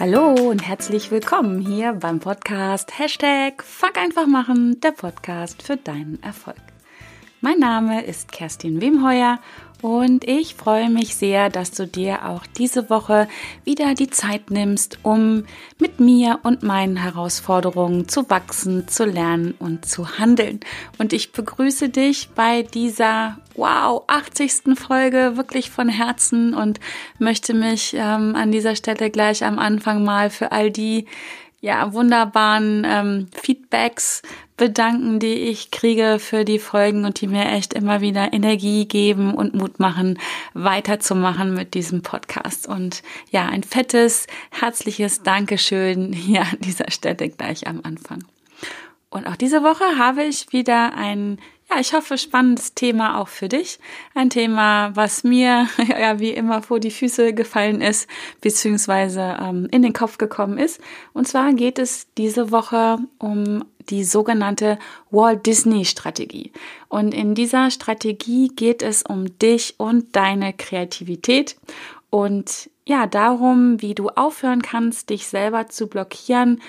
Hallo und herzlich willkommen hier beim Podcast Hashtag Fuck einfach machen, der Podcast für deinen Erfolg. Mein Name ist Kerstin Wemheuer und ich freue mich sehr, dass du dir auch diese Woche wieder die Zeit nimmst, um mit mir und meinen Herausforderungen zu wachsen, zu lernen und zu handeln. Und ich begrüße dich bei dieser, wow, 80. Folge wirklich von Herzen und möchte mich ähm, an dieser Stelle gleich am Anfang mal für all die ja, wunderbaren ähm, Feedbacks bedanken, die ich kriege für die Folgen und die mir echt immer wieder Energie geben und Mut machen, weiterzumachen mit diesem Podcast. Und ja, ein fettes, herzliches Dankeschön hier an dieser Stelle gleich am Anfang. Und auch diese Woche habe ich wieder ein ja, ich hoffe, spannendes Thema auch für dich. Ein Thema, was mir ja wie immer vor die Füße gefallen ist, beziehungsweise ähm, in den Kopf gekommen ist. Und zwar geht es diese Woche um die sogenannte Walt Disney Strategie. Und in dieser Strategie geht es um dich und deine Kreativität und ja, darum, wie du aufhören kannst, dich selber zu blockieren,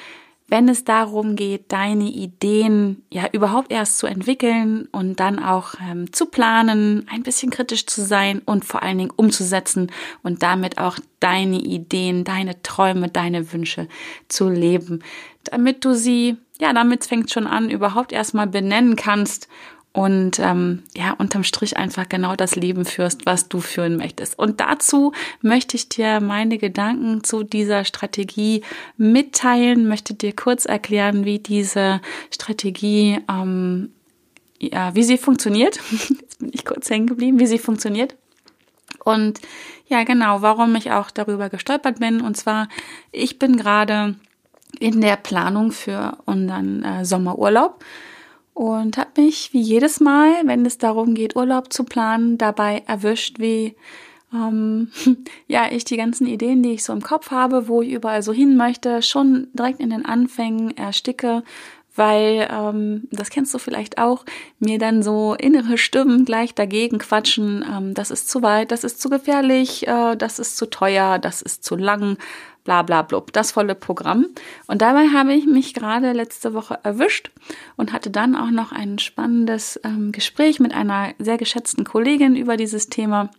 wenn es darum geht, deine Ideen ja überhaupt erst zu entwickeln und dann auch ähm, zu planen, ein bisschen kritisch zu sein und vor allen Dingen umzusetzen und damit auch deine Ideen, deine Träume, deine Wünsche zu leben, damit du sie, ja, damit fängt schon an, überhaupt erstmal benennen kannst und ähm, ja, unterm Strich einfach genau das Leben führst, was du führen möchtest. Und dazu möchte ich dir meine Gedanken zu dieser Strategie mitteilen, möchte dir kurz erklären, wie diese Strategie, ähm, ja, wie sie funktioniert. Jetzt bin ich kurz hängen geblieben, wie sie funktioniert. Und ja, genau, warum ich auch darüber gestolpert bin. Und zwar, ich bin gerade in der Planung für unseren äh, Sommerurlaub und habe mich wie jedes Mal, wenn es darum geht, Urlaub zu planen, dabei erwischt, wie ähm, ja ich die ganzen Ideen, die ich so im Kopf habe, wo ich überall so hin möchte, schon direkt in den Anfängen ersticke, weil ähm, das kennst du vielleicht auch, mir dann so innere Stimmen gleich dagegen quatschen, ähm, das ist zu weit, das ist zu gefährlich, äh, das ist zu teuer, das ist zu lang, bla bla blub, das volle Programm. Und dabei habe ich mich gerade letzte Woche erwischt und hatte dann auch noch ein spannendes ähm, Gespräch mit einer sehr geschätzten Kollegin über dieses Thema.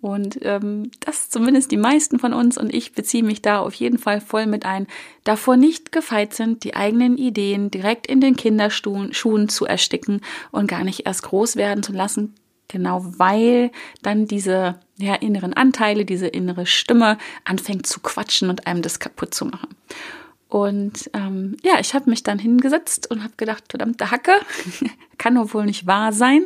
Und ähm, das zumindest die meisten von uns und ich beziehe mich da auf jeden Fall voll mit ein, davor nicht gefeit sind, die eigenen Ideen direkt in den Kinderschuhen zu ersticken und gar nicht erst groß werden zu lassen, Genau, weil dann diese ja, inneren Anteile, diese innere Stimme anfängt zu quatschen und einem das kaputt zu machen. Und ähm, ja, ich habe mich dann hingesetzt und habe gedacht, verdammte Hacke, kann doch wohl nicht wahr sein.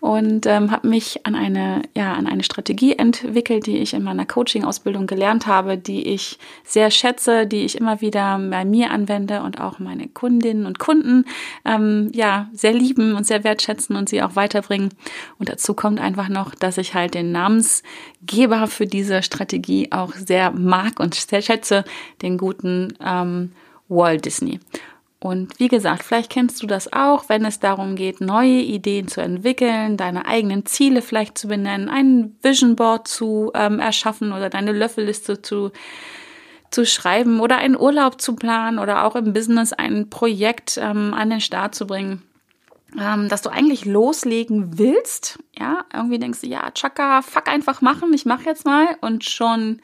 Und ähm, habe mich an eine, ja, an eine Strategie entwickelt, die ich in meiner Coaching-Ausbildung gelernt habe, die ich sehr schätze, die ich immer wieder bei mir anwende und auch meine Kundinnen und Kunden ähm, ja sehr lieben und sehr wertschätzen und sie auch weiterbringen. Und dazu kommt einfach noch, dass ich halt den Namensgeber für diese Strategie auch sehr mag und sehr schätze, den guten ähm, Walt Disney. Und wie gesagt, vielleicht kennst du das auch, wenn es darum geht, neue Ideen zu entwickeln, deine eigenen Ziele vielleicht zu benennen, ein Vision Board zu ähm, erschaffen oder deine Löffelliste zu zu schreiben oder einen Urlaub zu planen oder auch im Business ein Projekt ähm, an den Start zu bringen, ähm, dass du eigentlich loslegen willst. Ja, irgendwie denkst du, ja, tschakka, fuck einfach machen, ich mach jetzt mal und schon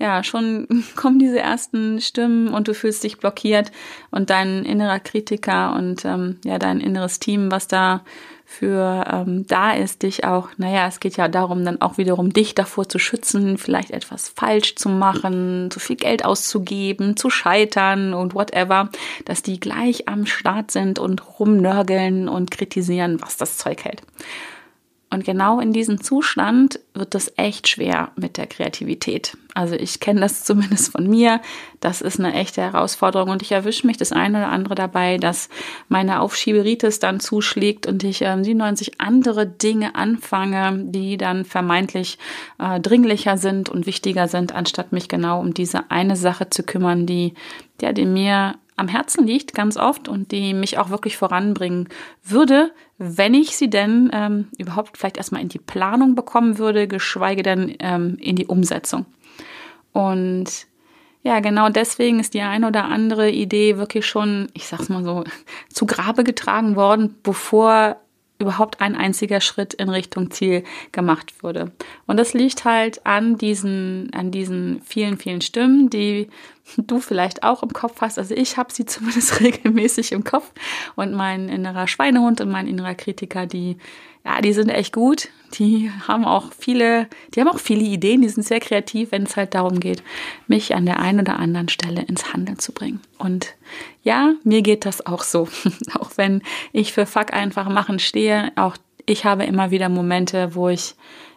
ja, schon kommen diese ersten Stimmen und du fühlst dich blockiert und dein innerer Kritiker und ähm, ja, dein inneres Team, was da für ähm, da ist, dich auch, naja, es geht ja darum, dann auch wiederum dich davor zu schützen, vielleicht etwas falsch zu machen, zu viel Geld auszugeben, zu scheitern und whatever, dass die gleich am Start sind und rumnörgeln und kritisieren, was das Zeug hält. Und genau in diesem Zustand wird es echt schwer mit der Kreativität. Also ich kenne das zumindest von mir. Das ist eine echte Herausforderung und ich erwische mich das eine oder andere dabei, dass meine Aufschieberitis dann zuschlägt und ich äh, 97 andere Dinge anfange, die dann vermeintlich äh, dringlicher sind und wichtiger sind, anstatt mich genau um diese eine Sache zu kümmern, die, ja, die mir am Herzen liegt, ganz oft und die mich auch wirklich voranbringen würde, wenn ich sie denn ähm, überhaupt vielleicht erstmal in die Planung bekommen würde, geschweige denn ähm, in die Umsetzung. Und ja, genau deswegen ist die ein oder andere Idee wirklich schon, ich sag's mal so, zu Grabe getragen worden, bevor überhaupt ein einziger Schritt in Richtung Ziel gemacht wurde. Und das liegt halt an diesen, an diesen vielen, vielen Stimmen, die du vielleicht auch im Kopf hast. Also ich habe sie zumindest regelmäßig im Kopf. Und mein innerer Schweinehund und mein innerer Kritiker, die ja, die sind echt gut. Die haben auch viele, die haben auch viele Ideen, die sind sehr kreativ, wenn es halt darum geht, mich an der einen oder anderen Stelle ins Handeln zu bringen. Und ja, mir geht das auch so. auch wenn ich für Fuck einfach machen stehe, auch ich habe immer wieder Momente, wo ich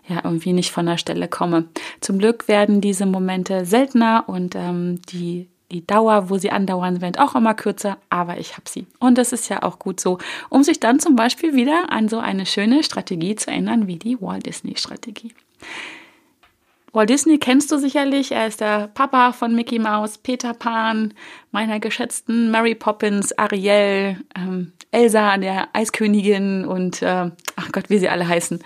ja irgendwie nicht von der Stelle komme. Zum Glück werden diese Momente seltener und ähm, die die Dauer, wo sie andauern, wird auch immer kürzer, aber ich habe sie. Und das ist ja auch gut so, um sich dann zum Beispiel wieder an so eine schöne Strategie zu erinnern wie die Walt Disney Strategie. Walt Disney kennst du sicherlich. Er ist der Papa von Mickey Mouse, Peter Pan, meiner geschätzten Mary Poppins, Ariel, ähm, Elsa, der Eiskönigin und äh, ach Gott, wie sie alle heißen.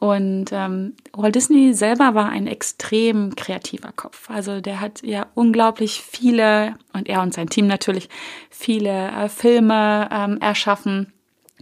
Und ähm, Walt Disney selber war ein extrem kreativer Kopf. Also der hat ja unglaublich viele, und er und sein Team natürlich, viele äh, Filme ähm, erschaffen.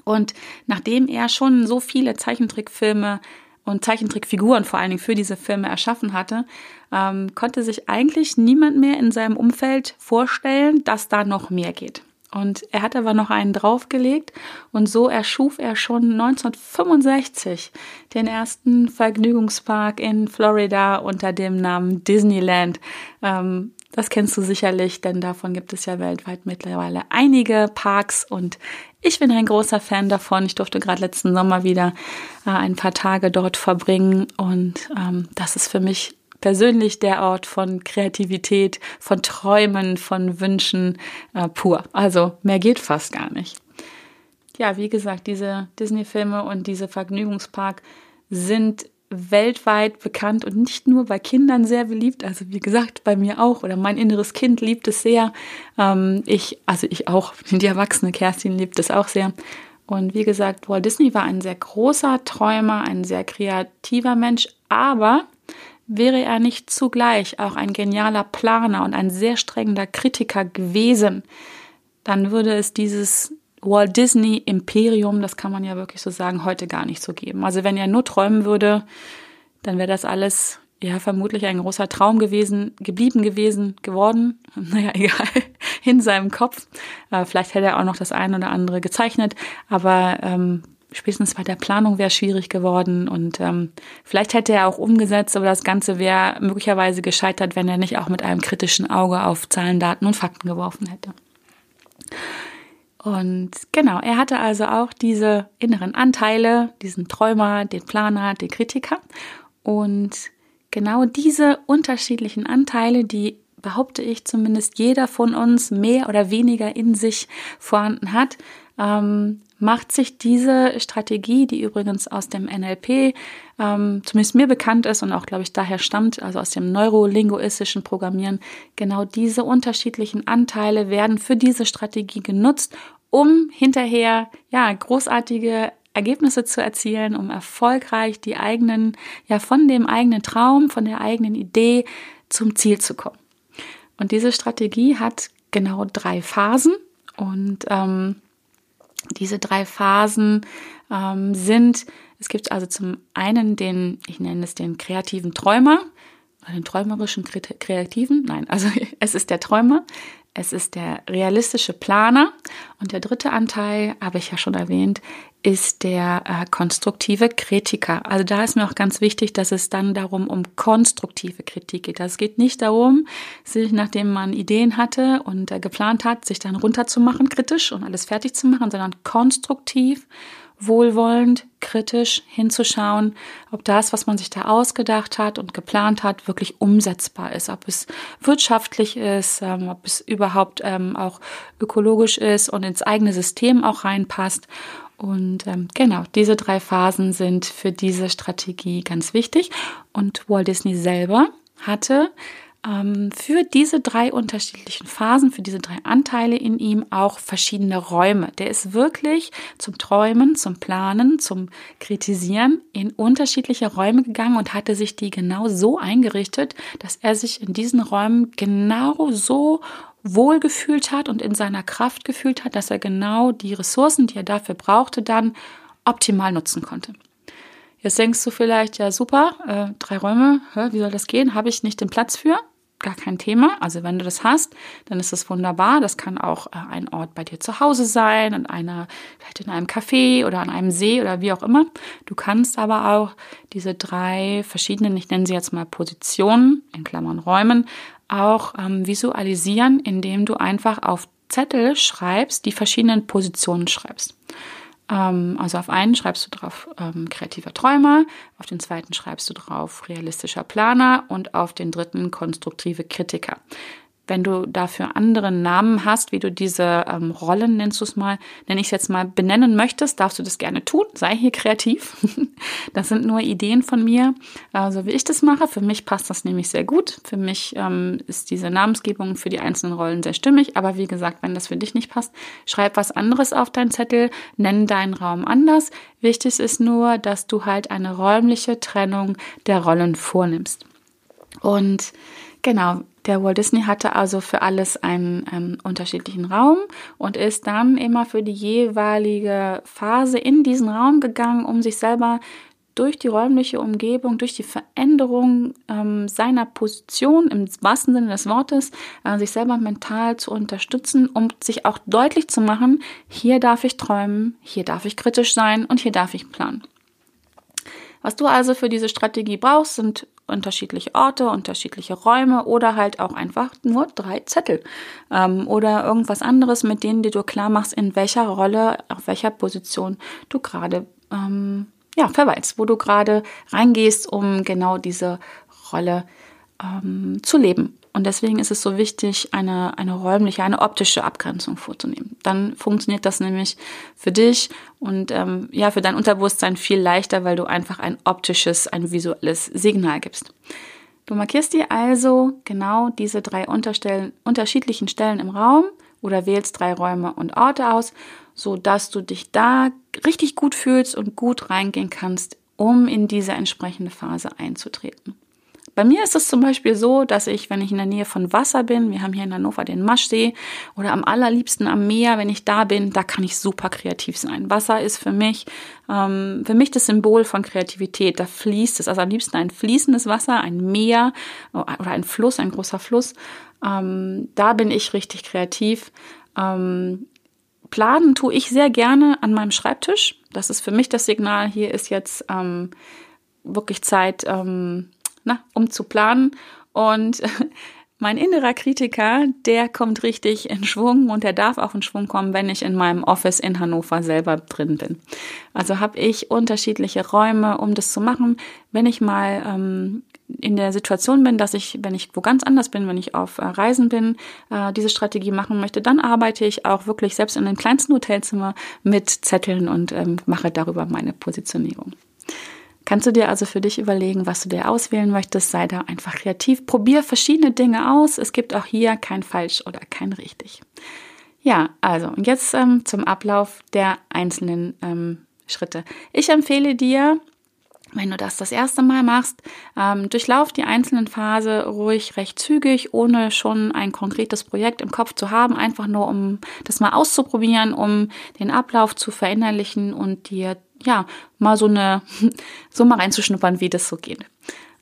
Und nachdem er schon so viele Zeichentrickfilme und Zeichentrickfiguren vor allen Dingen für diese Filme erschaffen hatte, ähm, konnte sich eigentlich niemand mehr in seinem Umfeld vorstellen, dass da noch mehr geht. Und er hat aber noch einen draufgelegt und so erschuf er schon 1965 den ersten Vergnügungspark in Florida unter dem Namen Disneyland. Ähm, das kennst du sicherlich, denn davon gibt es ja weltweit mittlerweile einige Parks und ich bin ein großer Fan davon. Ich durfte gerade letzten Sommer wieder äh, ein paar Tage dort verbringen und ähm, das ist für mich persönlich der Ort von Kreativität, von Träumen, von Wünschen äh, pur. Also mehr geht fast gar nicht. Ja, wie gesagt, diese Disney-Filme und diese Vergnügungspark sind weltweit bekannt und nicht nur bei Kindern sehr beliebt, also wie gesagt, bei mir auch oder mein inneres Kind liebt es sehr. Ähm, ich, also ich auch, die erwachsene Kerstin liebt es auch sehr. Und wie gesagt, Walt Disney war ein sehr großer Träumer, ein sehr kreativer Mensch, aber wäre er nicht zugleich auch ein genialer Planer und ein sehr strengender Kritiker gewesen, dann würde es dieses Walt Disney Imperium, das kann man ja wirklich so sagen, heute gar nicht so geben. Also wenn er nur träumen würde, dann wäre das alles ja vermutlich ein großer Traum gewesen, geblieben gewesen, geworden. Naja, egal, in seinem Kopf. Äh, vielleicht hätte er auch noch das eine oder andere gezeichnet, aber ähm, spätestens bei der Planung wäre schwierig geworden und ähm, vielleicht hätte er auch umgesetzt, aber das Ganze wäre möglicherweise gescheitert, wenn er nicht auch mit einem kritischen Auge auf Zahlen, Daten und Fakten geworfen hätte. Und genau, er hatte also auch diese inneren Anteile, diesen Träumer, den Planer, den Kritiker. Und genau diese unterschiedlichen Anteile, die behaupte ich zumindest jeder von uns mehr oder weniger in sich vorhanden hat, ähm, macht sich diese Strategie, die übrigens aus dem NLP ähm, zumindest mir bekannt ist und auch, glaube ich, daher stammt, also aus dem neurolinguistischen Programmieren, genau diese unterschiedlichen Anteile werden für diese Strategie genutzt, um hinterher ja großartige Ergebnisse zu erzielen, um erfolgreich die eigenen, ja von dem eigenen Traum, von der eigenen Idee zum Ziel zu kommen. Und diese Strategie hat genau drei Phasen und ähm, diese drei Phasen ähm, sind, es gibt also zum einen den, ich nenne es den kreativen Träumer, den träumerischen Kreativen, nein, also es ist der Träumer, es ist der realistische Planer und der dritte Anteil, habe ich ja schon erwähnt, ist der äh, konstruktive Kritiker. Also da ist mir auch ganz wichtig, dass es dann darum um konstruktive Kritik geht. Also es geht nicht darum, sich nachdem man Ideen hatte und äh, geplant hat, sich dann runterzumachen kritisch und alles fertig zu machen, sondern konstruktiv wohlwollend, kritisch hinzuschauen, ob das, was man sich da ausgedacht hat und geplant hat, wirklich umsetzbar ist, ob es wirtschaftlich ist, ähm, ob es überhaupt ähm, auch ökologisch ist und ins eigene System auch reinpasst. Und ähm, genau, diese drei Phasen sind für diese Strategie ganz wichtig. Und Walt Disney selber hatte ähm, für diese drei unterschiedlichen Phasen, für diese drei Anteile in ihm auch verschiedene Räume. Der ist wirklich zum Träumen, zum Planen, zum Kritisieren in unterschiedliche Räume gegangen und hatte sich die genau so eingerichtet, dass er sich in diesen Räumen genau so wohl gefühlt hat und in seiner Kraft gefühlt hat, dass er genau die Ressourcen, die er dafür brauchte, dann optimal nutzen konnte. Jetzt denkst du vielleicht, ja super, äh, drei Räume, hä, wie soll das gehen? Habe ich nicht den Platz für? Gar kein Thema. Also wenn du das hast, dann ist das wunderbar. Das kann auch äh, ein Ort bei dir zu Hause sein, an einer, vielleicht in einem Café oder an einem See oder wie auch immer. Du kannst aber auch diese drei verschiedenen, ich nenne sie jetzt mal Positionen, in Klammern Räumen, auch ähm, visualisieren, indem du einfach auf Zettel schreibst, die verschiedenen Positionen schreibst. Ähm, also auf einen schreibst du drauf ähm, kreativer Träumer, auf den zweiten schreibst du drauf realistischer Planer und auf den dritten konstruktive Kritiker. Wenn du dafür andere Namen hast, wie du diese ähm, Rollen, nennst du es mal, nenne ich es jetzt mal, benennen möchtest, darfst du das gerne tun. Sei hier kreativ. das sind nur Ideen von mir, also wie ich das mache. Für mich passt das nämlich sehr gut. Für mich ähm, ist diese Namensgebung für die einzelnen Rollen sehr stimmig. Aber wie gesagt, wenn das für dich nicht passt, schreib was anderes auf deinen Zettel, nenn deinen Raum anders. Wichtig ist nur, dass du halt eine räumliche Trennung der Rollen vornimmst. Und genau, der Walt Disney hatte also für alles einen ähm, unterschiedlichen Raum und ist dann immer für die jeweilige Phase in diesen Raum gegangen, um sich selber durch die räumliche Umgebung, durch die Veränderung ähm, seiner Position im wahrsten Sinne des Wortes, äh, sich selber mental zu unterstützen, um sich auch deutlich zu machen, hier darf ich träumen, hier darf ich kritisch sein und hier darf ich planen. Was du also für diese Strategie brauchst, sind unterschiedliche Orte, unterschiedliche Räume oder halt auch einfach nur drei Zettel ähm, oder irgendwas anderes, mit denen du klar machst, in welcher Rolle, auf welcher Position du gerade ähm, ja, verweilst, wo du gerade reingehst, um genau diese Rolle ähm, zu leben. Und deswegen ist es so wichtig, eine, eine räumliche, eine optische Abgrenzung vorzunehmen. Dann funktioniert das nämlich für dich und ähm, ja, für dein Unterbewusstsein viel leichter, weil du einfach ein optisches, ein visuelles Signal gibst. Du markierst dir also genau diese drei unterschiedlichen Stellen im Raum oder wählst drei Räume und Orte aus, so dass du dich da richtig gut fühlst und gut reingehen kannst, um in diese entsprechende Phase einzutreten. Bei mir ist es zum Beispiel so, dass ich, wenn ich in der Nähe von Wasser bin, wir haben hier in Hannover den Maschsee oder am allerliebsten am Meer, wenn ich da bin, da kann ich super kreativ sein. Wasser ist für mich, ähm, für mich das Symbol von Kreativität. Da fließt es, also am liebsten ein fließendes Wasser, ein Meer oder ein Fluss, ein großer Fluss. Ähm, da bin ich richtig kreativ. Ähm, planen tue ich sehr gerne an meinem Schreibtisch. Das ist für mich das Signal. Hier ist jetzt ähm, wirklich Zeit, ähm, na, um zu planen. Und mein innerer Kritiker, der kommt richtig in Schwung und der darf auch in Schwung kommen, wenn ich in meinem Office in Hannover selber drin bin. Also habe ich unterschiedliche Räume, um das zu machen. Wenn ich mal ähm, in der Situation bin, dass ich, wenn ich wo ganz anders bin, wenn ich auf äh, Reisen bin, äh, diese Strategie machen möchte, dann arbeite ich auch wirklich selbst in dem kleinsten Hotelzimmer mit Zetteln und ähm, mache darüber meine Positionierung. Kannst du dir also für dich überlegen, was du dir auswählen möchtest? Sei da einfach kreativ. Probier verschiedene Dinge aus. Es gibt auch hier kein falsch oder kein richtig. Ja, also und jetzt ähm, zum Ablauf der einzelnen ähm, Schritte. Ich empfehle dir, wenn du das das erste Mal machst, ähm, durchlauf die einzelnen Phase ruhig recht zügig, ohne schon ein konkretes Projekt im Kopf zu haben, einfach nur um das mal auszuprobieren, um den Ablauf zu verinnerlichen und dir ja, mal so eine, so mal reinzuschnuppern, wie das so geht.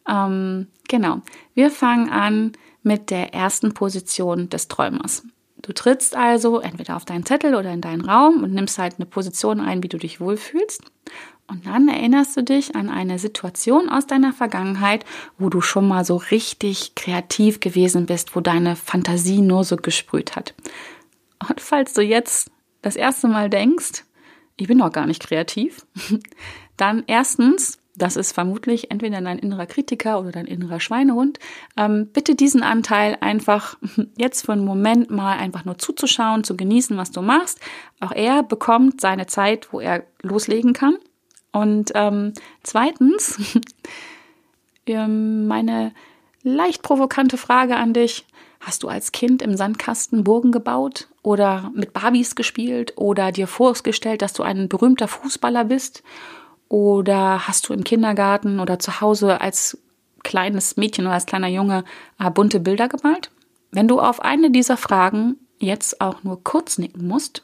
Ähm, genau. Wir fangen an mit der ersten Position des Träumers. Du trittst also entweder auf deinen Zettel oder in deinen Raum und nimmst halt eine Position ein, wie du dich wohlfühlst. Und dann erinnerst du dich an eine Situation aus deiner Vergangenheit, wo du schon mal so richtig kreativ gewesen bist, wo deine Fantasie nur so gesprüht hat. Und falls du jetzt das erste Mal denkst, ich bin doch gar nicht kreativ, dann erstens, das ist vermutlich entweder dein innerer Kritiker oder dein innerer Schweinehund, ähm, bitte diesen Anteil einfach jetzt für einen Moment mal einfach nur zuzuschauen, zu genießen, was du machst. Auch er bekommt seine Zeit, wo er loslegen kann. Und ähm, zweitens, ähm, meine leicht provokante Frage an dich. Hast du als Kind im Sandkasten Burgen gebaut oder mit Barbies gespielt oder dir vorgestellt, dass du ein berühmter Fußballer bist? Oder hast du im Kindergarten oder zu Hause als kleines Mädchen oder als kleiner Junge äh, bunte Bilder gemalt? Wenn du auf eine dieser Fragen jetzt auch nur kurz nicken musst,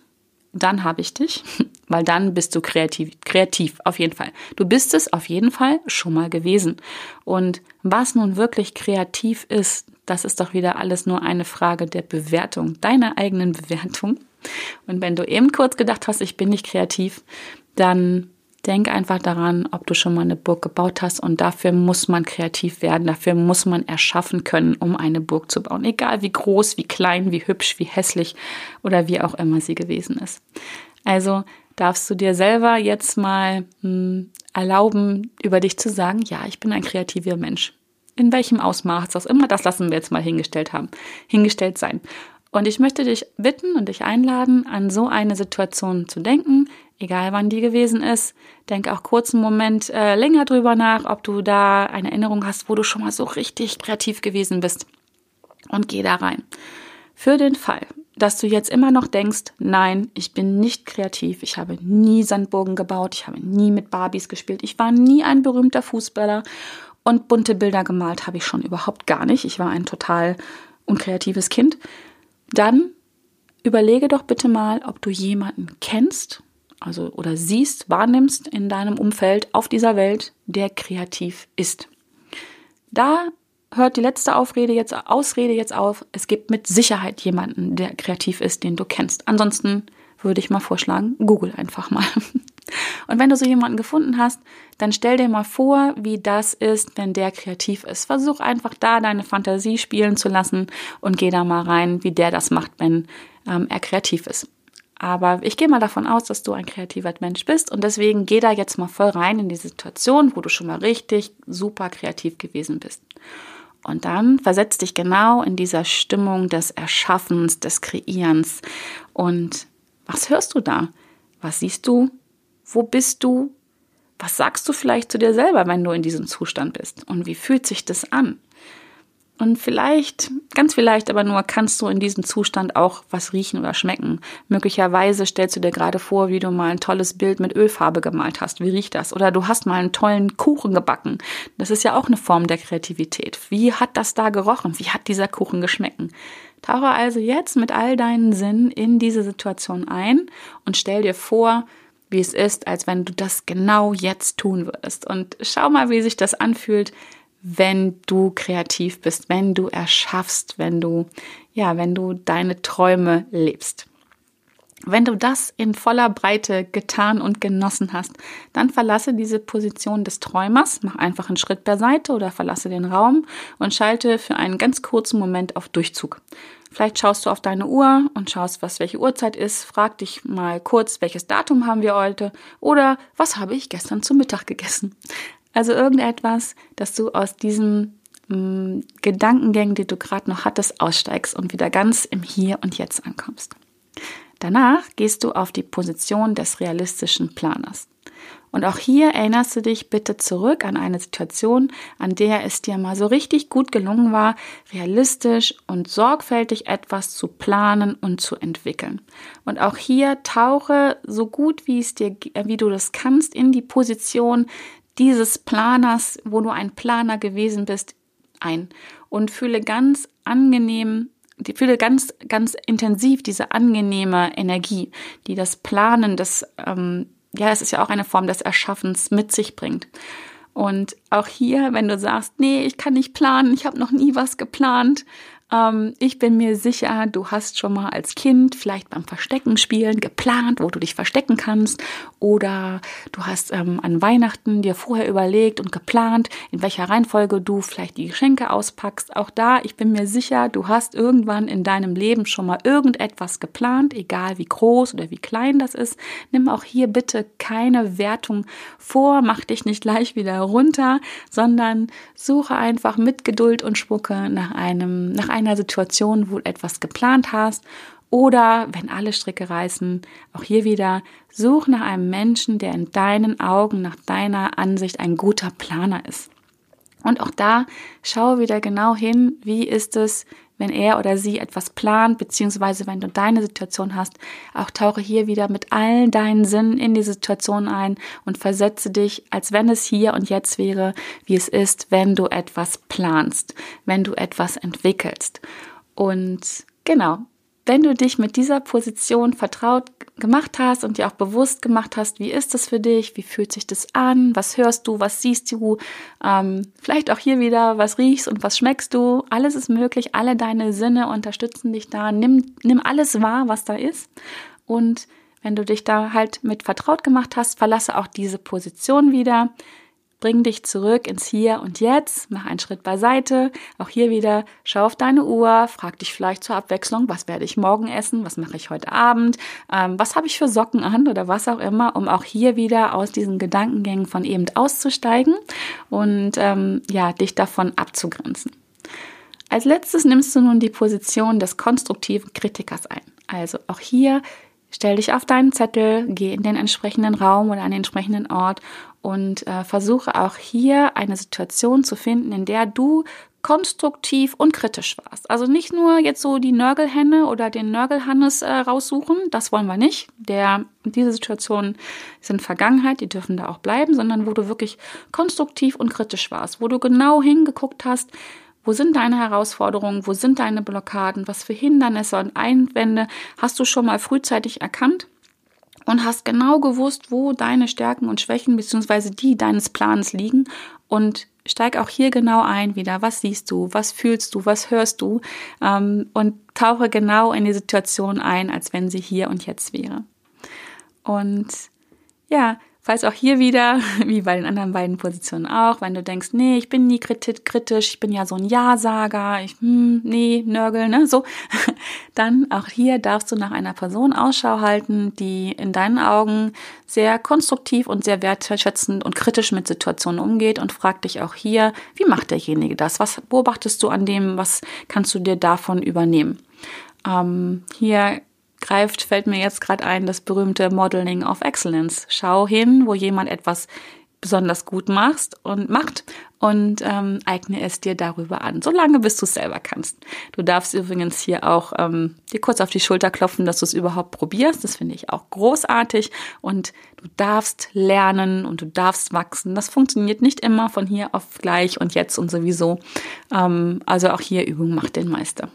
dann habe ich dich, weil dann bist du kreativ, kreativ, auf jeden Fall. Du bist es auf jeden Fall schon mal gewesen. Und was nun wirklich kreativ ist, das ist doch wieder alles nur eine Frage der Bewertung, deiner eigenen Bewertung. Und wenn du eben kurz gedacht hast, ich bin nicht kreativ, dann denk einfach daran, ob du schon mal eine Burg gebaut hast. Und dafür muss man kreativ werden, dafür muss man erschaffen können, um eine Burg zu bauen. Egal wie groß, wie klein, wie hübsch, wie hässlich oder wie auch immer sie gewesen ist. Also darfst du dir selber jetzt mal mh, hm, erlauben, über dich zu sagen, ja, ich bin ein kreativer Mensch in welchem Ausmaß das immer, das lassen wir jetzt mal hingestellt haben, hingestellt sein. Und ich möchte dich bitten und dich einladen, an so eine Situation zu denken, egal wann die gewesen ist. Denk auch kurz einen Moment äh, länger drüber nach, ob du da eine Erinnerung hast, wo du schon mal so richtig kreativ gewesen bist. Und geh da rein. Für den Fall, dass du jetzt immer noch denkst, nein, ich bin nicht kreativ, ich habe nie Sandburgen gebaut, ich habe nie mit Barbies gespielt, ich war nie ein berühmter Fußballer und bunte Bilder gemalt habe ich schon überhaupt gar nicht. Ich war ein total unkreatives Kind. Dann überlege doch bitte mal, ob du jemanden kennst, also oder siehst, wahrnimmst in deinem Umfeld auf dieser Welt, der kreativ ist. Da hört die letzte Aufrede jetzt, Ausrede jetzt auf. Es gibt mit Sicherheit jemanden, der kreativ ist, den du kennst. Ansonsten würde ich mal vorschlagen, google einfach mal. Und wenn du so jemanden gefunden hast, dann stell dir mal vor, wie das ist, wenn der kreativ ist. Versuch einfach da deine Fantasie spielen zu lassen und geh da mal rein, wie der das macht, wenn ähm, er kreativ ist. Aber ich gehe mal davon aus, dass du ein kreativer Mensch bist und deswegen geh da jetzt mal voll rein in die Situation, wo du schon mal richtig super kreativ gewesen bist. Und dann versetz dich genau in dieser Stimmung des Erschaffens, des Kreierens. Und was hörst du da? Was siehst du? Wo bist du? Was sagst du vielleicht zu dir selber, wenn du in diesem Zustand bist? Und wie fühlt sich das an? Und vielleicht, ganz vielleicht aber nur, kannst du in diesem Zustand auch was riechen oder schmecken. Möglicherweise stellst du dir gerade vor, wie du mal ein tolles Bild mit Ölfarbe gemalt hast. Wie riecht das? Oder du hast mal einen tollen Kuchen gebacken. Das ist ja auch eine Form der Kreativität. Wie hat das da gerochen? Wie hat dieser Kuchen geschmecken? Tauche also jetzt mit all deinen Sinnen in diese Situation ein und stell dir vor, wie es ist, als wenn du das genau jetzt tun würdest. Und schau mal, wie sich das anfühlt, wenn du kreativ bist, wenn du erschaffst, wenn du, ja, wenn du deine Träume lebst. Wenn du das in voller Breite getan und genossen hast, dann verlasse diese Position des Träumers, mach einfach einen Schritt beiseite oder verlasse den Raum und schalte für einen ganz kurzen Moment auf Durchzug. Vielleicht schaust du auf deine Uhr und schaust, was welche Uhrzeit ist. Frag dich mal kurz, welches Datum haben wir heute oder was habe ich gestern zum Mittag gegessen. Also irgendetwas, dass du aus diesem mm, Gedankengängen, die du gerade noch hattest, aussteigst und wieder ganz im Hier und Jetzt ankommst. Danach gehst du auf die Position des realistischen Planers. Und auch hier erinnerst du dich bitte zurück an eine Situation, an der es dir mal so richtig gut gelungen war, realistisch und sorgfältig etwas zu planen und zu entwickeln. Und auch hier tauche so gut wie es dir, wie du das kannst, in die Position dieses Planers, wo du ein Planer gewesen bist, ein und fühle ganz angenehm die fühle ganz, ganz intensiv diese angenehme Energie, die das Planen des ähm, ja, es ist ja auch eine Form des Erschaffens mit sich bringt. Und auch hier, wenn du sagst, nee, ich kann nicht planen, ich habe noch nie was geplant, ähm, ich bin mir sicher, du hast schon mal als Kind vielleicht beim Verstecken spielen geplant, wo du dich verstecken kannst. Oder du hast ähm, an Weihnachten dir vorher überlegt und geplant, in welcher Reihenfolge du vielleicht die Geschenke auspackst. Auch da, ich bin mir sicher, du hast irgendwann in deinem Leben schon mal irgendetwas geplant, egal wie groß oder wie klein das ist. Nimm auch hier bitte keine Wertung vor, mach dich nicht gleich wieder runter, sondern suche einfach mit Geduld und Spucke nach einem, nach einem einer Situation, wo du etwas geplant hast oder wenn alle Stricke reißen, auch hier wieder, such nach einem Menschen, der in deinen Augen, nach deiner Ansicht ein guter Planer ist. Und auch da schau wieder genau hin, wie ist es, wenn er oder sie etwas plant, beziehungsweise wenn du deine Situation hast, auch tauche hier wieder mit all deinen Sinnen in die Situation ein und versetze dich, als wenn es hier und jetzt wäre, wie es ist, wenn du etwas planst, wenn du etwas entwickelst. Und genau, wenn du dich mit dieser Position vertraut gemacht hast und dir auch bewusst gemacht hast, wie ist das für dich, wie fühlt sich das an, was hörst du, was siehst du, ähm, vielleicht auch hier wieder, was riechst und was schmeckst du, alles ist möglich, alle deine Sinne unterstützen dich da, nimm, nimm alles wahr, was da ist und wenn du dich da halt mit vertraut gemacht hast, verlasse auch diese Position wieder, Bring dich zurück ins Hier und Jetzt, mach einen Schritt beiseite. Auch hier wieder, schau auf deine Uhr, frag dich vielleicht zur Abwechslung, was werde ich morgen essen, was mache ich heute Abend, ähm, was habe ich für Socken an oder was auch immer, um auch hier wieder aus diesen Gedankengängen von eben auszusteigen und ähm, ja, dich davon abzugrenzen. Als letztes nimmst du nun die Position des konstruktiven Kritikers ein. Also auch hier Stell dich auf deinen Zettel, geh in den entsprechenden Raum oder an den entsprechenden Ort und äh, versuche auch hier eine Situation zu finden, in der du konstruktiv und kritisch warst. Also nicht nur jetzt so die Nörgelhenne oder den Nörgelhannes äh, raussuchen, das wollen wir nicht. Der, diese Situationen sind Vergangenheit, die dürfen da auch bleiben, sondern wo du wirklich konstruktiv und kritisch warst, wo du genau hingeguckt hast, wo sind deine Herausforderungen, wo sind deine Blockaden, was für Hindernisse und Einwände hast du schon mal frühzeitig erkannt und hast genau gewusst, wo deine Stärken und Schwächen beziehungsweise die deines Plans liegen und steig auch hier genau ein wieder. Was siehst du? Was fühlst du? Was hörst du? Ähm, und tauche genau in die Situation ein, als wenn sie hier und jetzt wäre. Und ja, Falls auch hier wieder, wie bei den anderen beiden Positionen auch, wenn du denkst, nee, ich bin nie kritisch, ich bin ja so ein Ja-Sager, ich, hm, nee, Nörgel, ne, so, dann auch hier darfst du nach einer Person Ausschau halten, die in deinen Augen sehr konstruktiv und sehr wertschätzend und kritisch mit Situationen umgeht und frag dich auch hier, wie macht derjenige das? Was beobachtest du an dem? Was kannst du dir davon übernehmen? Ähm, hier greift, fällt mir jetzt gerade ein, das berühmte Modeling of Excellence. Schau hin, wo jemand etwas besonders gut machst und macht und ähm, eigne es dir darüber an, solange bis du es selber kannst. Du darfst übrigens hier auch ähm, dir kurz auf die Schulter klopfen, dass du es überhaupt probierst. Das finde ich auch großartig und du darfst lernen und du darfst wachsen. Das funktioniert nicht immer von hier auf gleich und jetzt und sowieso. Ähm, also auch hier Übung macht den Meister.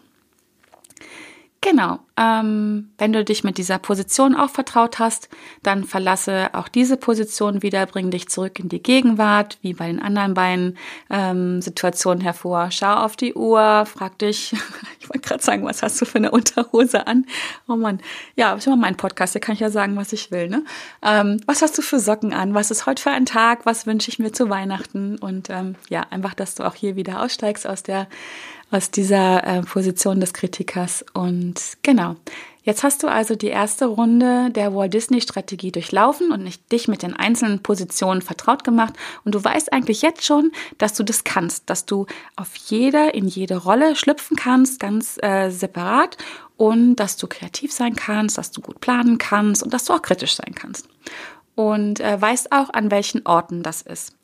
Genau. Ähm, wenn du dich mit dieser Position auch vertraut hast, dann verlasse auch diese Position wieder, bring dich zurück in die Gegenwart, wie bei den anderen beiden ähm, Situationen hervor. Schau auf die Uhr, frag dich, ich wollte gerade sagen, was hast du für eine Unterhose an? Oh Mann, ja, ich mache meinen Podcast, hier kann ich ja sagen, was ich will. Ne? Ähm, was hast du für Socken an? Was ist heute für ein Tag? Was wünsche ich mir zu Weihnachten? Und ähm, ja, einfach, dass du auch hier wieder aussteigst aus der aus dieser äh, Position des Kritikers. Und genau, jetzt hast du also die erste Runde der Walt Disney Strategie durchlaufen und nicht dich mit den einzelnen Positionen vertraut gemacht. Und du weißt eigentlich jetzt schon, dass du das kannst, dass du auf jeder, in jede Rolle schlüpfen kannst, ganz äh, separat und dass du kreativ sein kannst, dass du gut planen kannst und dass du auch kritisch sein kannst. Und äh, weißt auch, an welchen Orten das ist.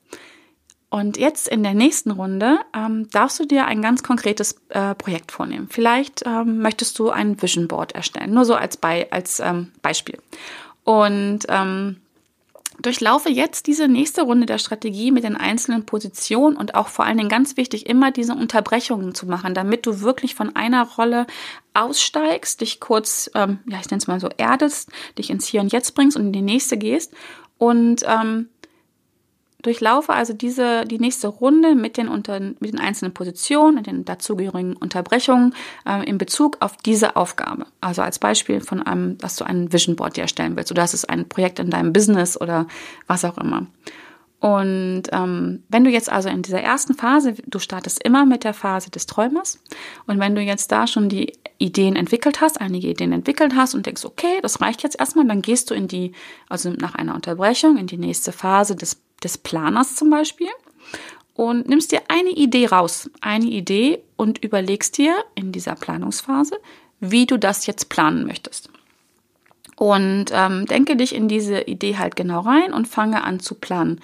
Und jetzt in der nächsten Runde ähm, darfst du dir ein ganz konkretes äh, Projekt vornehmen. Vielleicht ähm, möchtest du ein Vision Board erstellen, nur so als, Be als ähm, Beispiel. Und ähm, durchlaufe jetzt diese nächste Runde der Strategie mit den einzelnen Positionen und auch vor allen Dingen ganz wichtig, immer diese Unterbrechungen zu machen, damit du wirklich von einer Rolle aussteigst, dich kurz, ähm, ja, ich nenne es mal so, erdest, dich ins Hier und Jetzt bringst und in die nächste gehst und ähm, Durchlaufe also diese, die nächste Runde mit den, unter, mit den einzelnen Positionen und den dazugehörigen Unterbrechungen äh, in Bezug auf diese Aufgabe. Also als Beispiel von einem, dass du ein Vision Board dir erstellen willst oder das ist ein Projekt in deinem Business oder was auch immer. Und ähm, wenn du jetzt also in dieser ersten Phase, du startest immer mit der Phase des Träumers und wenn du jetzt da schon die Ideen entwickelt hast, einige Ideen entwickelt hast und denkst, okay, das reicht jetzt erstmal, dann gehst du in die, also nach einer Unterbrechung, in die nächste Phase des des Planers zum Beispiel und nimmst dir eine Idee raus, eine Idee und überlegst dir in dieser Planungsphase, wie du das jetzt planen möchtest. Und ähm, denke dich in diese Idee halt genau rein und fange an zu planen.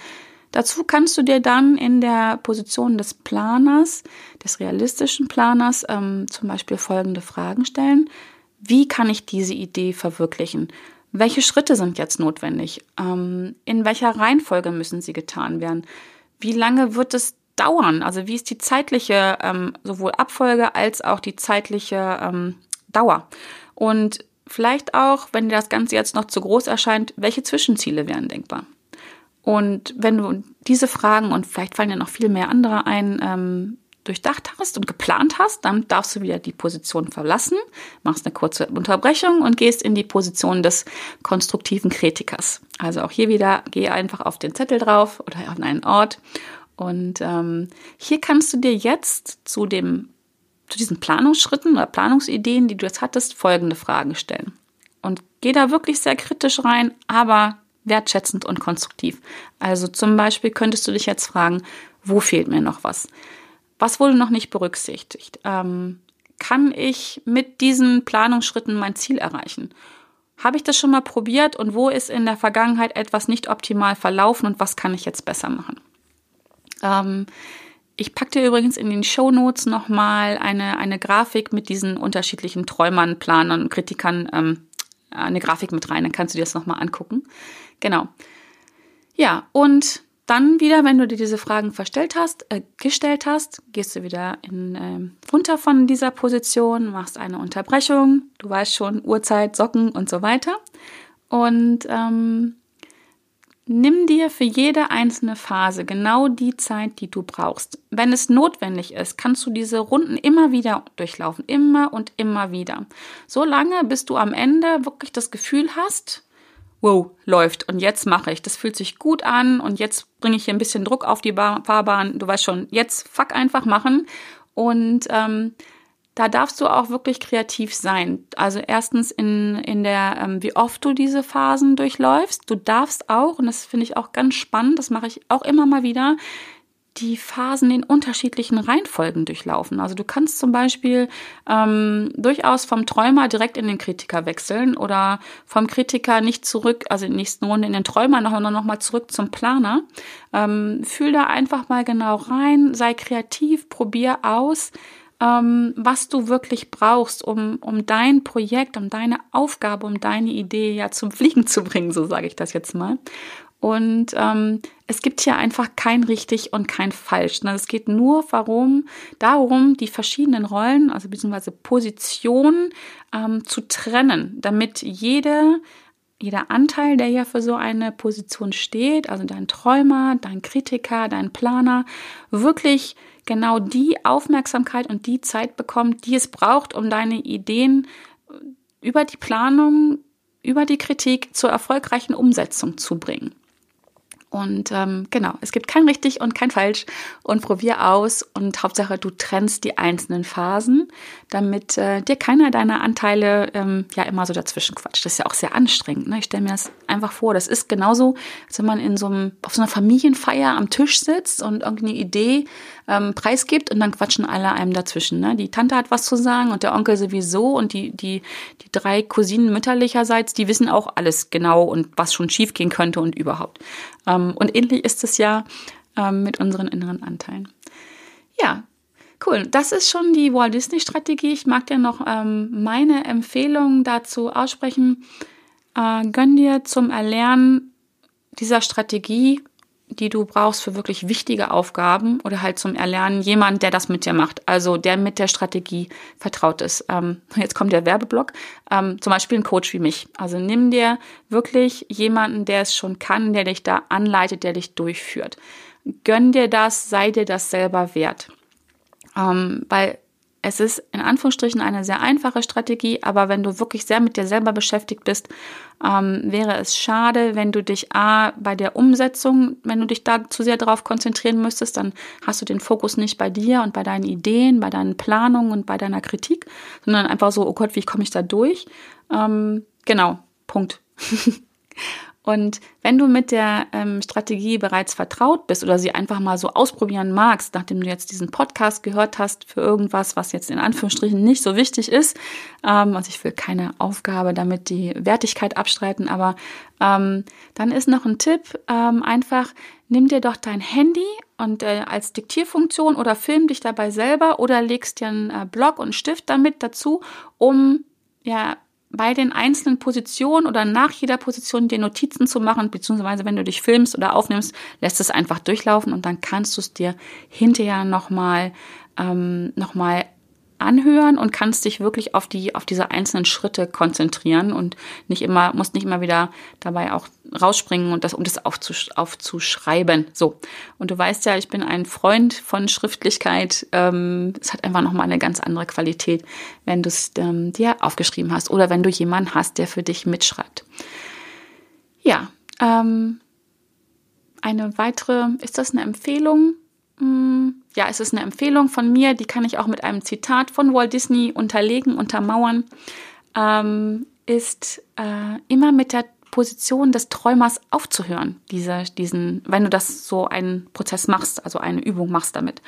Dazu kannst du dir dann in der Position des Planers, des realistischen Planers, ähm, zum Beispiel folgende Fragen stellen. Wie kann ich diese Idee verwirklichen? Welche Schritte sind jetzt notwendig? Ähm, in welcher Reihenfolge müssen sie getan werden? Wie lange wird es dauern? Also wie ist die zeitliche ähm, sowohl Abfolge als auch die zeitliche ähm, Dauer? Und vielleicht auch, wenn dir das Ganze jetzt noch zu groß erscheint, welche Zwischenziele wären denkbar? Und wenn du diese Fragen und vielleicht fallen ja noch viel mehr andere ein, ähm, durchdacht hast und geplant hast, dann darfst du wieder die Position verlassen, machst eine kurze Unterbrechung und gehst in die Position des konstruktiven Kritikers. Also auch hier wieder, geh einfach auf den Zettel drauf oder an einen Ort. Und ähm, hier kannst du dir jetzt zu dem zu diesen Planungsschritten oder Planungsideen, die du jetzt hattest, folgende Fragen stellen. Und geh da wirklich sehr kritisch rein, aber wertschätzend und konstruktiv. Also zum Beispiel könntest du dich jetzt fragen, wo fehlt mir noch was? Was wurde noch nicht berücksichtigt? Ähm, kann ich mit diesen Planungsschritten mein Ziel erreichen? Habe ich das schon mal probiert und wo ist in der Vergangenheit etwas nicht optimal verlaufen und was kann ich jetzt besser machen? Ähm, ich packe dir übrigens in den Show Notes nochmal eine, eine Grafik mit diesen unterschiedlichen Träumern, Planern, Kritikern, ähm, eine Grafik mit rein, dann kannst du dir das nochmal angucken. Genau. Ja, und dann wieder, wenn du dir diese Fragen verstellt hast, äh, gestellt hast, gehst du wieder in, äh, runter von dieser Position, machst eine Unterbrechung, du weißt schon, Uhrzeit, Socken und so weiter. Und ähm, nimm dir für jede einzelne Phase genau die Zeit, die du brauchst. Wenn es notwendig ist, kannst du diese Runden immer wieder durchlaufen, immer und immer wieder. So lange, bis du am Ende wirklich das Gefühl hast, wow, läuft und jetzt mache ich. Das fühlt sich gut an und jetzt bringe ich hier ein bisschen Druck auf die Fahrbahn. Du weißt schon, jetzt fuck einfach machen. Und ähm, da darfst du auch wirklich kreativ sein. Also erstens in, in der, ähm, wie oft du diese Phasen durchläufst. Du darfst auch, und das finde ich auch ganz spannend, das mache ich auch immer mal wieder, die Phasen in unterschiedlichen Reihenfolgen durchlaufen. Also du kannst zum Beispiel ähm, durchaus vom Träumer direkt in den Kritiker wechseln oder vom Kritiker nicht zurück, also in der nächsten Runde in den Träumer noch, mal zurück zum Planer. Ähm, fühl da einfach mal genau rein, sei kreativ, probier aus, ähm, was du wirklich brauchst, um, um dein Projekt, um deine Aufgabe, um deine Idee ja zum Fliegen zu bringen, so sage ich das jetzt mal. Und ähm, es gibt hier einfach kein richtig und kein falsch. Es geht nur darum, darum, die verschiedenen Rollen, also beziehungsweise Positionen ähm, zu trennen, damit jede jeder Anteil, der ja für so eine Position steht, also dein Träumer, dein Kritiker, dein Planer, wirklich genau die Aufmerksamkeit und die Zeit bekommt, die es braucht, um deine Ideen über die Planung, über die Kritik zur erfolgreichen Umsetzung zu bringen. Und ähm, genau, es gibt kein richtig und kein falsch und probier aus und Hauptsache du trennst die einzelnen Phasen, damit äh, dir keiner deiner Anteile ähm, ja immer so dazwischen quatscht. Das ist ja auch sehr anstrengend. Ne? Ich stelle mir das einfach vor. Das ist genauso, als wenn man in so einem, auf so einer Familienfeier am Tisch sitzt und irgendeine Idee ähm, preisgibt und dann quatschen alle einem dazwischen. Ne? Die Tante hat was zu sagen und der Onkel sowieso und die, die, die drei Cousinen mütterlicherseits, die wissen auch alles genau und was schon schiefgehen könnte und überhaupt. Ähm, und ähnlich ist es ja ähm, mit unseren inneren Anteilen. Ja, Cool, das ist schon die Walt Disney Strategie. Ich mag dir noch ähm, meine Empfehlung dazu aussprechen. Äh, gönn dir zum Erlernen dieser Strategie die du brauchst für wirklich wichtige Aufgaben oder halt zum Erlernen jemand, der das mit dir macht, also der mit der Strategie vertraut ist. Ähm, jetzt kommt der Werbeblock, ähm, zum Beispiel ein Coach wie mich. Also nimm dir wirklich jemanden, der es schon kann, der dich da anleitet, der dich durchführt. Gönn dir das, sei dir das selber wert. Ähm, weil es ist in Anführungsstrichen eine sehr einfache Strategie, aber wenn du wirklich sehr mit dir selber beschäftigt bist, ähm, wäre es schade, wenn du dich A bei der Umsetzung, wenn du dich da zu sehr darauf konzentrieren müsstest, dann hast du den Fokus nicht bei dir und bei deinen Ideen, bei deinen Planungen und bei deiner Kritik, sondern einfach so, oh Gott, wie komme ich da durch? Ähm, genau, Punkt. Und wenn du mit der ähm, Strategie bereits vertraut bist oder sie einfach mal so ausprobieren magst, nachdem du jetzt diesen Podcast gehört hast für irgendwas, was jetzt in Anführungsstrichen nicht so wichtig ist, ähm, also ich will keine Aufgabe damit die Wertigkeit abstreiten, aber ähm, dann ist noch ein Tipp, ähm, einfach nimm dir doch dein Handy und äh, als Diktierfunktion oder film dich dabei selber oder legst dir einen äh, Block und Stift damit dazu, um ja bei den einzelnen Positionen oder nach jeder Position dir Notizen zu machen, beziehungsweise wenn du dich filmst oder aufnimmst, lässt es einfach durchlaufen und dann kannst du es dir hinterher nochmal ähm, noch anhören und kannst dich wirklich auf die, auf diese einzelnen Schritte konzentrieren und nicht immer, musst nicht immer wieder dabei auch rausspringen und das, um das aufzusch aufzuschreiben. So. Und du weißt ja, ich bin ein Freund von Schriftlichkeit. Ähm, es hat einfach nochmal eine ganz andere Qualität, wenn du es ähm, dir aufgeschrieben hast oder wenn du jemanden hast, der für dich mitschreibt. Ja, ähm, eine weitere, ist das eine Empfehlung? Hm, ja, es ist eine Empfehlung von mir, die kann ich auch mit einem Zitat von Walt Disney unterlegen, untermauern, ähm, ist äh, immer mit der Position des Träumers aufzuhören, diese, diesen, wenn du das so einen Prozess machst, also eine Übung machst damit.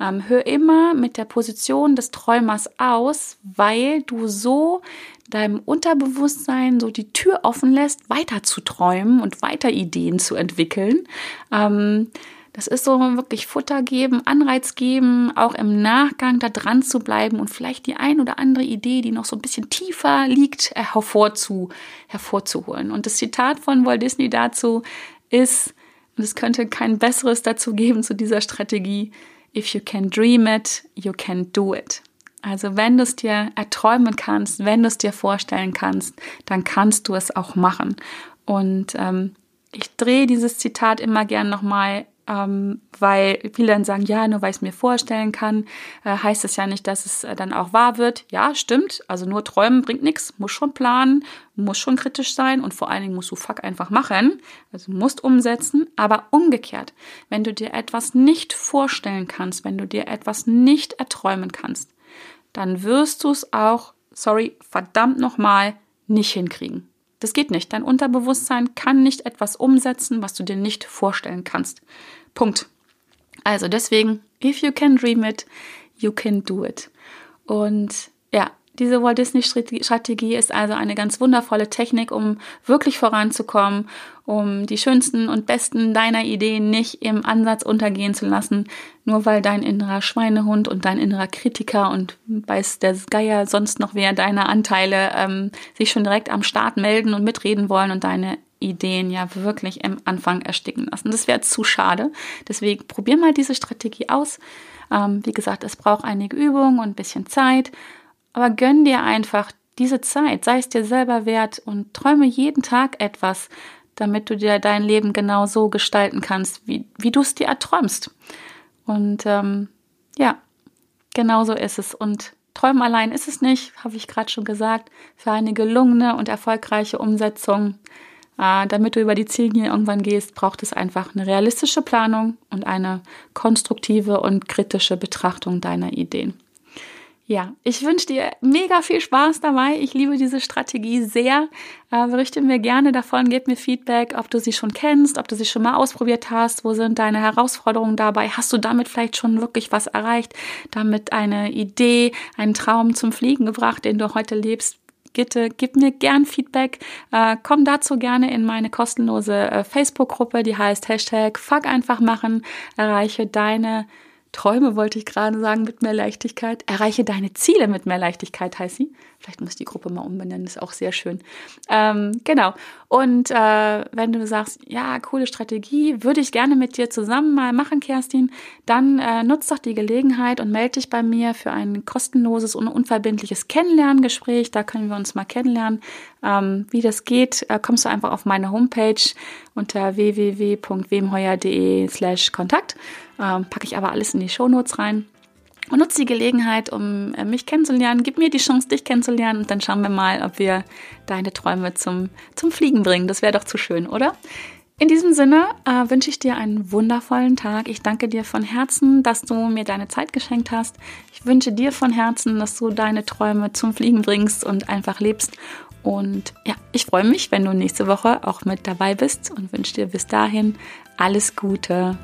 Ähm, hör immer mit der Position des Träumers aus, weil du so deinem Unterbewusstsein so die Tür offen lässt, weiter zu träumen und weiter Ideen zu entwickeln. Ähm, das ist so wirklich Futter geben, Anreiz geben, auch im Nachgang da dran zu bleiben und vielleicht die ein oder andere Idee, die noch so ein bisschen tiefer liegt, äh, hervorzu, hervorzuholen. Und das Zitat von Walt Disney dazu ist, und es könnte kein besseres dazu geben zu dieser Strategie, if you can dream it, you can do it. Also wenn du es dir erträumen kannst, wenn du es dir vorstellen kannst, dann kannst du es auch machen. Und ähm, ich drehe dieses Zitat immer gern nochmal ähm, weil viele dann sagen, ja, nur weil ich es mir vorstellen kann, äh, heißt es ja nicht, dass es äh, dann auch wahr wird. Ja, stimmt. Also nur träumen bringt nichts. Muss schon planen, muss schon kritisch sein und vor allen Dingen musst du fuck einfach machen. Also musst umsetzen. Aber umgekehrt, wenn du dir etwas nicht vorstellen kannst, wenn du dir etwas nicht erträumen kannst, dann wirst du es auch, sorry, verdammt nochmal, nicht hinkriegen. Das geht nicht. Dein Unterbewusstsein kann nicht etwas umsetzen, was du dir nicht vorstellen kannst. Punkt. Also deswegen, if you can dream it, you can do it. Und ja, diese Walt Disney Strategie ist also eine ganz wundervolle Technik, um wirklich voranzukommen, um die schönsten und besten deiner Ideen nicht im Ansatz untergehen zu lassen, nur weil dein innerer Schweinehund und dein innerer Kritiker und weiß der Geier sonst noch wer deine Anteile ähm, sich schon direkt am Start melden und mitreden wollen und deine Ideen ja wirklich im Anfang ersticken lassen. Das wäre zu schade. Deswegen probier mal diese Strategie aus. Ähm, wie gesagt, es braucht einige Übungen und ein bisschen Zeit. Aber gönn dir einfach diese Zeit, sei es dir selber wert und träume jeden Tag etwas, damit du dir dein Leben genau so gestalten kannst, wie, wie du es dir erträumst. Und ähm, ja, genau so ist es. Und träumen allein ist es nicht, habe ich gerade schon gesagt. Für eine gelungene und erfolgreiche Umsetzung, äh, damit du über die Ziellinie irgendwann gehst, braucht es einfach eine realistische Planung und eine konstruktive und kritische Betrachtung deiner Ideen. Ja, ich wünsche dir mega viel Spaß dabei. Ich liebe diese Strategie sehr. Äh, berichte mir gerne davon, gib mir Feedback, ob du sie schon kennst, ob du sie schon mal ausprobiert hast. Wo sind deine Herausforderungen dabei? Hast du damit vielleicht schon wirklich was erreicht? Damit eine Idee, einen Traum zum Fliegen gebracht, den du heute lebst? Bitte gib mir gern Feedback. Äh, komm dazu gerne in meine kostenlose äh, Facebook-Gruppe, die heißt Hashtag Fuck einfach machen. Erreiche deine Träume wollte ich gerade sagen mit mehr Leichtigkeit. Erreiche deine Ziele mit mehr Leichtigkeit, heißt sie. Vielleicht muss die Gruppe mal umbenennen, ist auch sehr schön. Ähm, genau. Und äh, wenn du sagst, ja, coole Strategie, würde ich gerne mit dir zusammen mal machen, Kerstin, dann äh, nutz doch die Gelegenheit und melde dich bei mir für ein kostenloses und unverbindliches Kennenlerngespräch. Da können wir uns mal kennenlernen. Ähm, wie das geht, äh, kommst du einfach auf meine Homepage unter www.wemheuer.de slash Kontakt. Ähm, packe ich aber alles in die Shownotes rein. Und nutze die Gelegenheit, um äh, mich kennenzulernen. Gib mir die Chance, dich kennenzulernen. Und dann schauen wir mal, ob wir deine Träume zum, zum Fliegen bringen. Das wäre doch zu schön, oder? In diesem Sinne äh, wünsche ich dir einen wundervollen Tag. Ich danke dir von Herzen, dass du mir deine Zeit geschenkt hast. Ich wünsche dir von Herzen, dass du deine Träume zum Fliegen bringst und einfach lebst. Und ja, ich freue mich, wenn du nächste Woche auch mit dabei bist und wünsche dir bis dahin alles Gute.